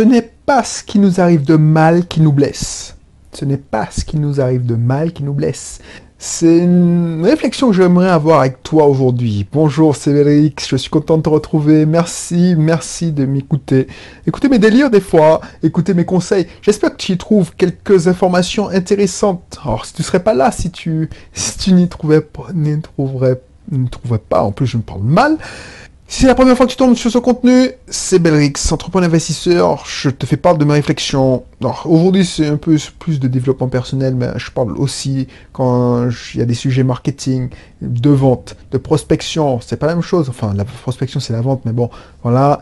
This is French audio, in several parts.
ce n'est pas ce qui nous arrive de mal qui nous blesse. Ce n'est pas ce qui nous arrive de mal qui nous blesse. C'est une réflexion que j'aimerais avoir avec toi aujourd'hui. Bonjour, Vérix, je suis content de te retrouver. Merci, merci de m'écouter. Écoutez mes délires des fois, écoutez mes conseils. J'espère que tu y trouves quelques informations intéressantes. Alors, si tu serais pas là, si tu, si tu n'y trouvais pas, n'y trouverais, ne trouverais pas, en plus je me parle mal, si c'est la première fois que tu tombes sur ce contenu, c'est Belrix, entrepreneur investisseur. Je te fais part de mes réflexions. Aujourd'hui, c'est un peu plus de développement personnel, mais je parle aussi quand il y a des sujets marketing, de vente, de prospection. C'est pas la même chose. Enfin, la prospection, c'est la vente, mais bon, voilà,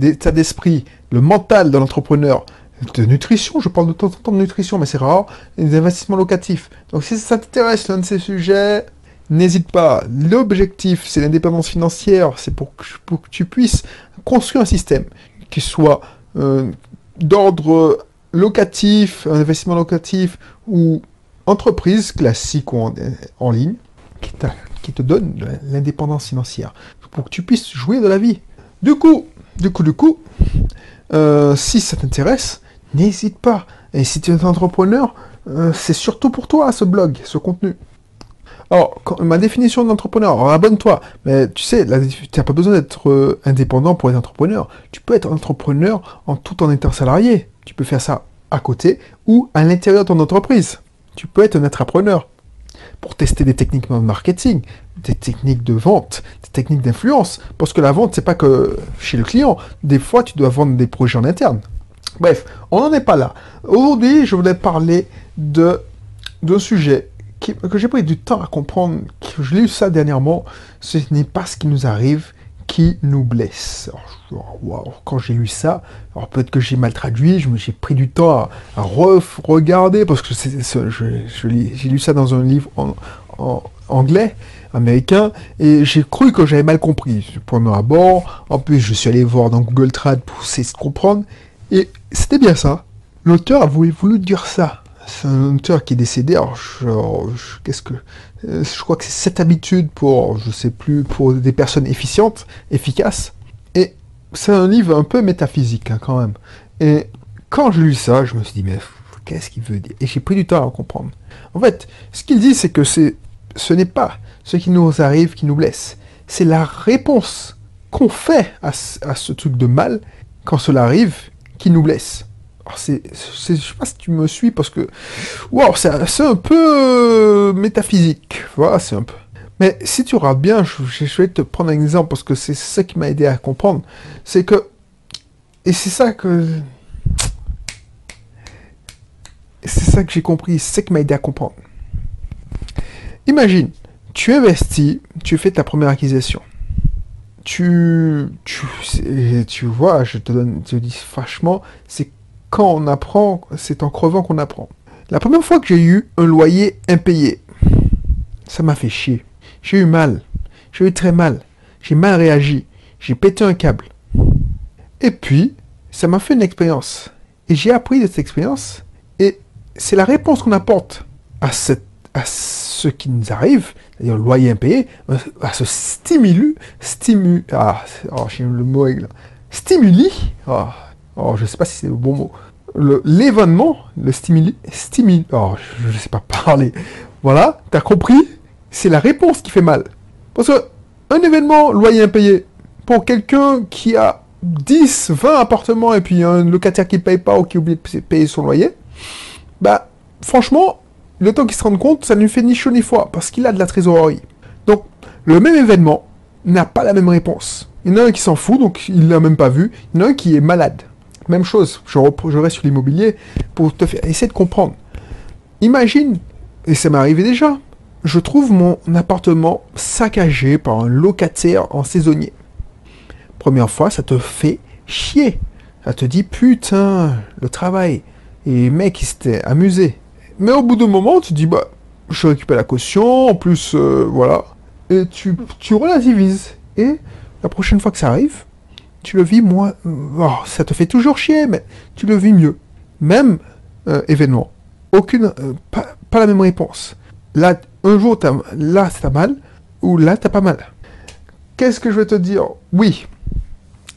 l'état d'esprit, le mental de l'entrepreneur de nutrition, je parle de temps en temps de nutrition, mais c'est rare, des investissements locatifs. Donc si ça t'intéresse l'un de ces sujets, N'hésite pas, l'objectif, c'est l'indépendance financière, c'est pour, que tu puisses construire un système qui soit euh, d'ordre locatif, investissement locatif ou entreprise classique ou en, ligne, qui, te donne l'indépendance financière, pour que tu puisses jouer de la vie. Du coup, du coup, du coup, euh, si ça t'intéresse, n'hésite pas. Et si tu es un entrepreneur, euh, c'est surtout pour toi ce blog, ce contenu. Alors, ma définition d'entrepreneur, abonne-toi, mais tu sais, tu n'as pas besoin d'être euh, indépendant pour être entrepreneur. Tu peux être entrepreneur en tout en étant salarié. Tu peux faire ça à côté ou à l'intérieur de ton entreprise. Tu peux être un entrepreneur pour tester des techniques de marketing, des techniques de vente, des techniques d'influence. Parce que la vente, c'est pas que chez le client. Des fois, tu dois vendre des projets en interne. Bref, on n'en est pas là. Aujourd'hui, je voulais parler de d'un sujet que j'ai pris du temps à comprendre, que je l'ai lu ça dernièrement, ce n'est pas ce qui nous arrive qui nous blesse. quand j'ai lu ça, alors peut-être que j'ai mal traduit, j'ai pris du temps à, regarder, parce que j'ai lu ça dans un livre en, anglais, américain, et j'ai cru que j'avais mal compris. Premier abord, en plus je suis allé voir dans Google Trad pour essayer de comprendre, et c'était bien ça. L'auteur a voulu dire ça c'est un auteur qui est décédé. Alors, qu'est-ce que euh, je crois que c'est cette habitude pour, je sais plus, pour des personnes efficientes, efficaces. Et c'est un livre un peu métaphysique hein, quand même. Et quand j'ai lu ça, je me suis dit mais qu'est-ce qu'il veut dire? Et j'ai pris du temps à comprendre. En fait, ce qu'il dit, c'est que ce n'est pas ce qui nous arrive qui nous blesse. C'est la réponse qu'on fait à ce truc de mal quand cela arrive qui nous blesse c'est, je sais pas si tu me suis parce que, wow, c'est un peu euh, métaphysique, voilà, c'est un peu. Mais si tu regardes bien, je, vais te prendre un exemple parce que c'est ça qui m'a aidé à comprendre, c'est que, et c'est ça que, c'est ça que j'ai compris, c'est ça qui m'a aidé à comprendre. Imagine, tu investis, tu fais ta première acquisition. Tu, tu, tu vois, je te donne, je te dis franchement, c'est quand on apprend, c'est en crevant qu'on apprend. La première fois que j'ai eu un loyer impayé, ça m'a fait chier. J'ai eu mal. J'ai eu très mal. J'ai mal réagi. J'ai pété un câble. Et puis, ça m'a fait une expérience. Et j'ai appris de cette expérience. Et c'est la réponse qu'on apporte à, à ce qui nous arrive, c'est-à-dire le loyer impayé, à ce stimulus, stimu, ah, oh, j'ai le mot, stimuli, oh, oh, je ne sais pas si c'est le bon mot, l'événement, le, stimuli, stimuli, oh, je ne sais pas parler. Voilà, tu as compris? C'est la réponse qui fait mal. Parce que un événement, loyer impayé, pour quelqu'un qui a 10, 20 appartements et puis un locataire qui ne paye pas ou qui oublie de payer son loyer, bah, franchement, le temps qu'il se rende compte, ça ne lui fait ni chaud ni froid, parce qu'il a de la trésorerie. Donc, le même événement n'a pas la même réponse. Il y en a un qui s'en fout, donc il l'a même pas vu. Il y en a un qui est malade. Même chose, je, reste sur l'immobilier pour te faire essayer de comprendre. Imagine, et ça m'est arrivé déjà, je trouve mon appartement saccagé par un locataire en saisonnier. Première fois, ça te fait chier. Ça te dit putain, le travail. Et mec, il s'était amusé. Mais au bout d'un moment, tu dis bah, je récupère la caution, en plus, euh, voilà. Et tu relativises. Et la prochaine fois que ça arrive, tu le vis moins. Oh, ça te fait toujours chier, mais tu le vis mieux. Même euh, événement. Aucune. Euh, pas, la même réponse. Là, un jour, as, là, t'as mal, ou là, t'as pas mal. Qu'est-ce que je vais te dire? Oui,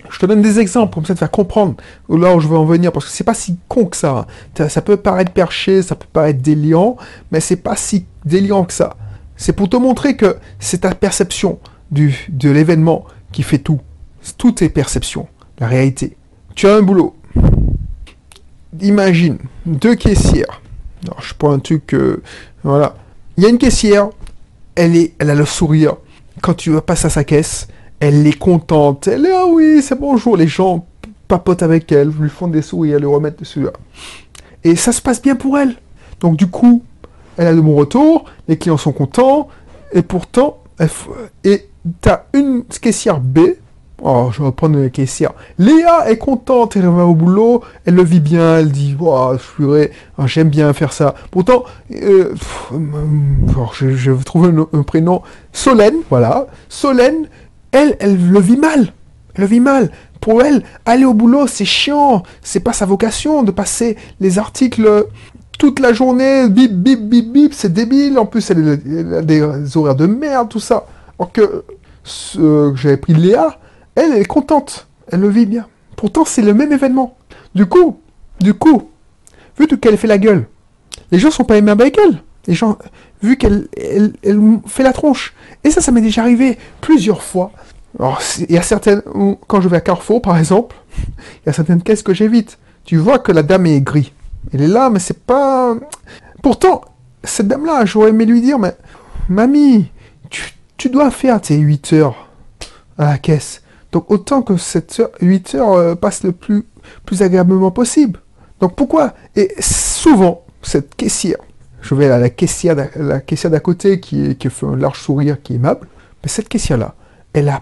Je te donne des exemples comme ça, faire comprendre là où je veux en venir, parce que c'est pas si con que ça. Ça peut paraître perché, ça peut paraître déliant, mais c'est pas si déliant que ça. C'est pour te montrer que c'est ta perception de l'événement qui fait tout. Tout est perception, la réalité. Tu as un boulot. Imagine, deux caissières. Je prends un truc, euh, voilà. Il y a une caissière, elle, est, elle a le sourire. Quand tu passes à sa caisse, elle est contente. Elle est, ah oui, c'est bonjour. Les gens papotent avec elle, lui font des sourires, lui remettent des sourires. Et ça se passe bien pour elle. Donc du coup, elle a de bons retours, les clients sont contents, et pourtant, t'as une caissière B, oh, je vais prendre une caissière, Léa est contente, elle va au boulot, elle le vit bien, elle dit, purée, ah, j'aime bien faire ça. Pourtant, euh, alors, je, je vais trouver un, prénom, Solène, voilà, Solène, elle, elle le vit mal, elle le vit mal. Pour elle, aller au boulot, c'est chiant, c'est pas sa vocation de passer les articles toute la journée, bip, bip, bip, bip, c'est débile. En plus, elle, a des horaires de merde, tout ça. Alors que j'avais pris Léa, elle, est contente. Elle le vit bien. Pourtant, c'est le même événement. Du coup, du coup, vu qu'elle fait la gueule, les gens sont pas aimables avec elle. Les gens, vu qu'elle elle, elle fait la tronche. Et ça, ça m'est déjà arrivé plusieurs fois. Alors, il y a certaines, quand je vais à Carrefour, par exemple, il y a certaines caisses que j'évite. Tu vois que la dame est aigrie. Elle est là, mais c'est pas. Pourtant, cette dame-là, j'aurais aimé lui dire, mais mamie, tu, tu dois faire tes 8 heures à la caisse. Donc autant que cette heure, 8 heures euh, passent le plus, plus agréablement possible. Donc pourquoi? Et souvent, cette caissière, je vais à la caissière la caissière d'à côté qui, qui fait un large sourire, qui est aimable, mais cette caissière-là, elle a,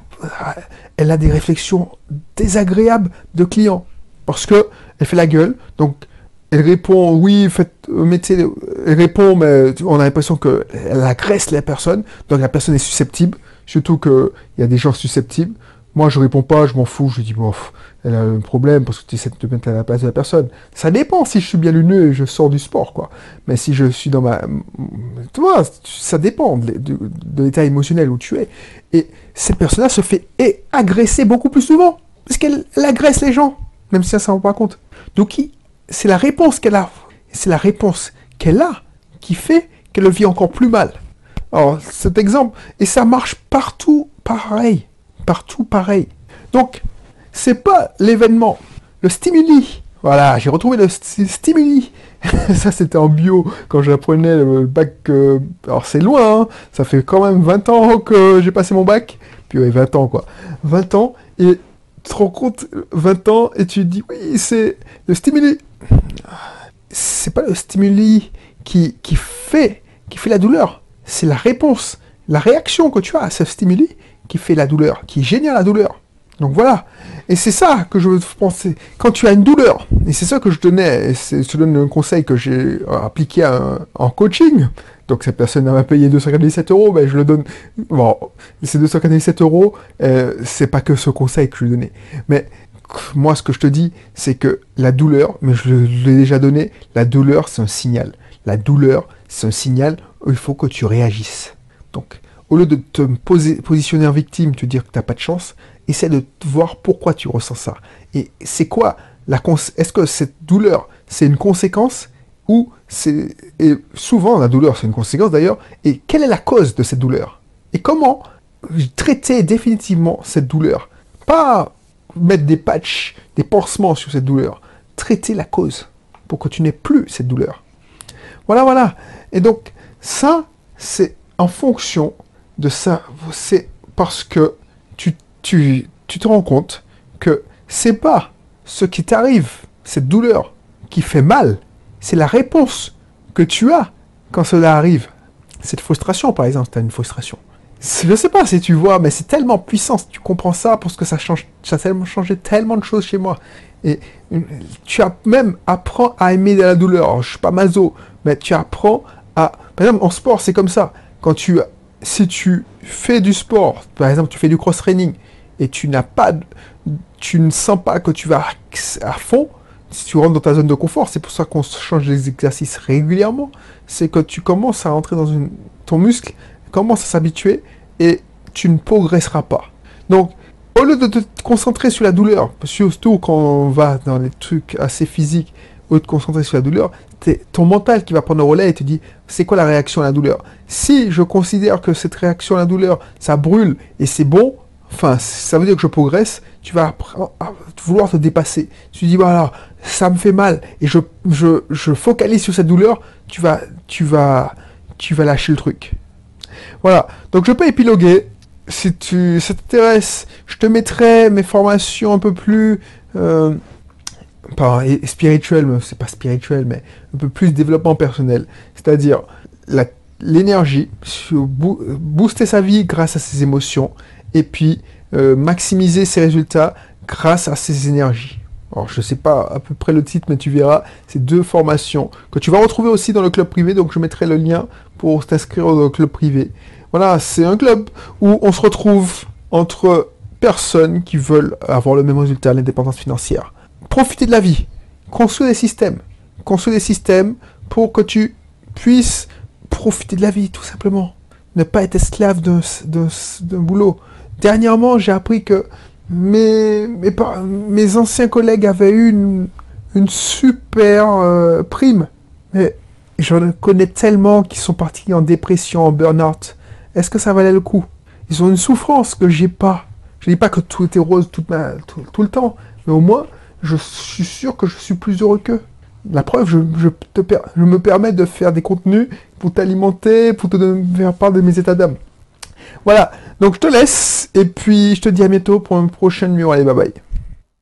elle a des réflexions désagréables de clients. Parce que elle fait la gueule, donc elle répond oui, faites, euh, mettez, le- elle répond, mais on a l'impression qu'elle agresse la personne, donc la personne est susceptible, surtout qu'il y a des gens susceptibles. Moi, je réponds pas, je m'en fous, je dis, bon, elle a un problème parce que tu essaies de te mettre à la place de la personne. Ça dépend si je suis bien lumineux et je sors du sport, quoi. Mais si je suis dans ma. Tu vois, ça dépend de, l'état émotionnel où tu es. Et cette personne-là se fait agresser beaucoup plus souvent. Parce qu'elle elle agresse les gens, même si elle s'en rend pas compte. Donc, c'est la réponse qu'elle a. C'est la réponse qu'elle a qui fait qu'elle le vit encore plus mal. Alors, cet exemple, et ça marche partout pareil. Partout pareil. Donc, c'est pas l'événement, le stimuli. Voilà, j'ai retrouvé le sti- stimuli. ça, c'était en bio quand j'apprenais le bac. euh, alors, c'est loin, hein. ça fait quand même 20 ans que j'ai passé mon bac. Puis, ouais, 20 ans, quoi. 20 ans, et tu te rends compte, 20 ans, et tu dis, oui, c'est le stimuli. C'est pas le stimuli qui, qui fait, qui fait la douleur, c'est la réponse, la réaction que tu as à ce stimuli qui fait la douleur, qui génère la douleur. Donc voilà. Et c'est ça que je veux penser. Quand tu as une douleur, et c'est ça que je donnais, je donne un conseil que j'ai euh, appliqué en coaching. Donc cette personne m'a payé 297 euros, ben je le donne. Bon, ces 297 euros, euh, c'est pas que ce conseil que je lui donnais. Mais moi, ce que je te dis, c'est que la douleur, mais je l'ai déjà donné, la douleur, c'est un signal. La douleur, c'est un signal où il faut que tu réagisses. Donc, au lieu de te positionner en victime, te dire que tu n'as pas de chance, essaie de voir pourquoi tu ressens ça. Et c'est quoi la Est-ce que cette douleur, c'est une conséquence ou c'est... Et souvent, la douleur, c'est une conséquence d'ailleurs. Et quelle est la cause de cette douleur? Et comment traiter définitivement cette douleur? Pas mettre des patchs, des pansements sur cette douleur. Traiter la cause pour que tu n'aies plus cette douleur. Voilà, voilà. Et donc, ça, c'est en fonction de ça. C'est parce que tu, tu, tu te rends compte que c'est pas ce qui t'arrive, cette douleur, qui fait mal. C'est la réponse que tu as quand cela arrive. Cette frustration, par exemple, tu as une frustration. Je sais pas si tu vois, mais c'est tellement puissant tu comprends ça parce que ça change, ça a tellement changé tellement de choses chez moi. Et tu as même apprends à aimer de la douleur. Alors, je suis pas maso, mais tu apprends à. Par exemple, en sport, c'est comme ça. Quand tu, si tu fais du sport, par exemple, tu fais du cross training et tu n'as pas, tu ne sens pas que tu vas à fond. Si tu rentres dans ta zone de confort, c'est pour ça qu'on change les exercices régulièrement. C'est que tu commences à entrer dans une, ton muscle commence à s'habituer et tu ne progresseras pas. Donc, au lieu de te concentrer sur la douleur, surtout quand on va dans les trucs assez physiques, au lieu de te concentrer sur la douleur, ton mental qui va prendre le relais et te dit c'est quoi la réaction à la douleur? Si je considère que cette réaction à la douleur, ça brûle et c'est bon, enfin ça veut dire que je progresse, tu vas vouloir te dépasser. Tu dis voilà, ça me fait mal et je, je, je focalise sur cette douleur, tu vas, tu vas, tu vas lâcher le truc. Voilà, donc je peux épiloguer si tu, ça t'intéresse, je te mettrai mes formations un peu plus, euh, pas spirituelles, c'est pas spirituel, mais un peu plus développement personnel. C'est-à-dire l'énergie, booster sa vie grâce à ses émotions, et puis euh, maximiser ses résultats grâce à ses énergies. Alors, je sais pas à peu près le titre, mais tu verras, c'est deux formations que tu vas retrouver aussi dans le club privé, donc je mettrai le lien pour t'inscrire au club privé. Voilà, c'est un club où on se retrouve entre personnes qui veulent avoir le même résultat, l'indépendance financière. Profiter de la vie, construire des systèmes, construire des systèmes pour que tu puisses profiter de la vie, tout simplement. Ne pas être esclave d'un boulot. Dernièrement, j'ai appris que mes, mes, anciens collègues avaient eu une, super euh, prime. Mais j'en connais tellement qui sont partis en dépression, en burn-out est-ce que ça valait le coup? Ils ont une souffrance que j'ai pas. Je dis pas que tout était rose tout, le temps, mais au moins, je suis sûr que je suis plus heureux qu'eux. La preuve, je, me permets de faire des contenus pour t'alimenter, pour te faire part de mes états d'âme. Voilà, donc je te laisse, et puis je te dis à bientôt pour un prochain numéro. Allez, bye bye.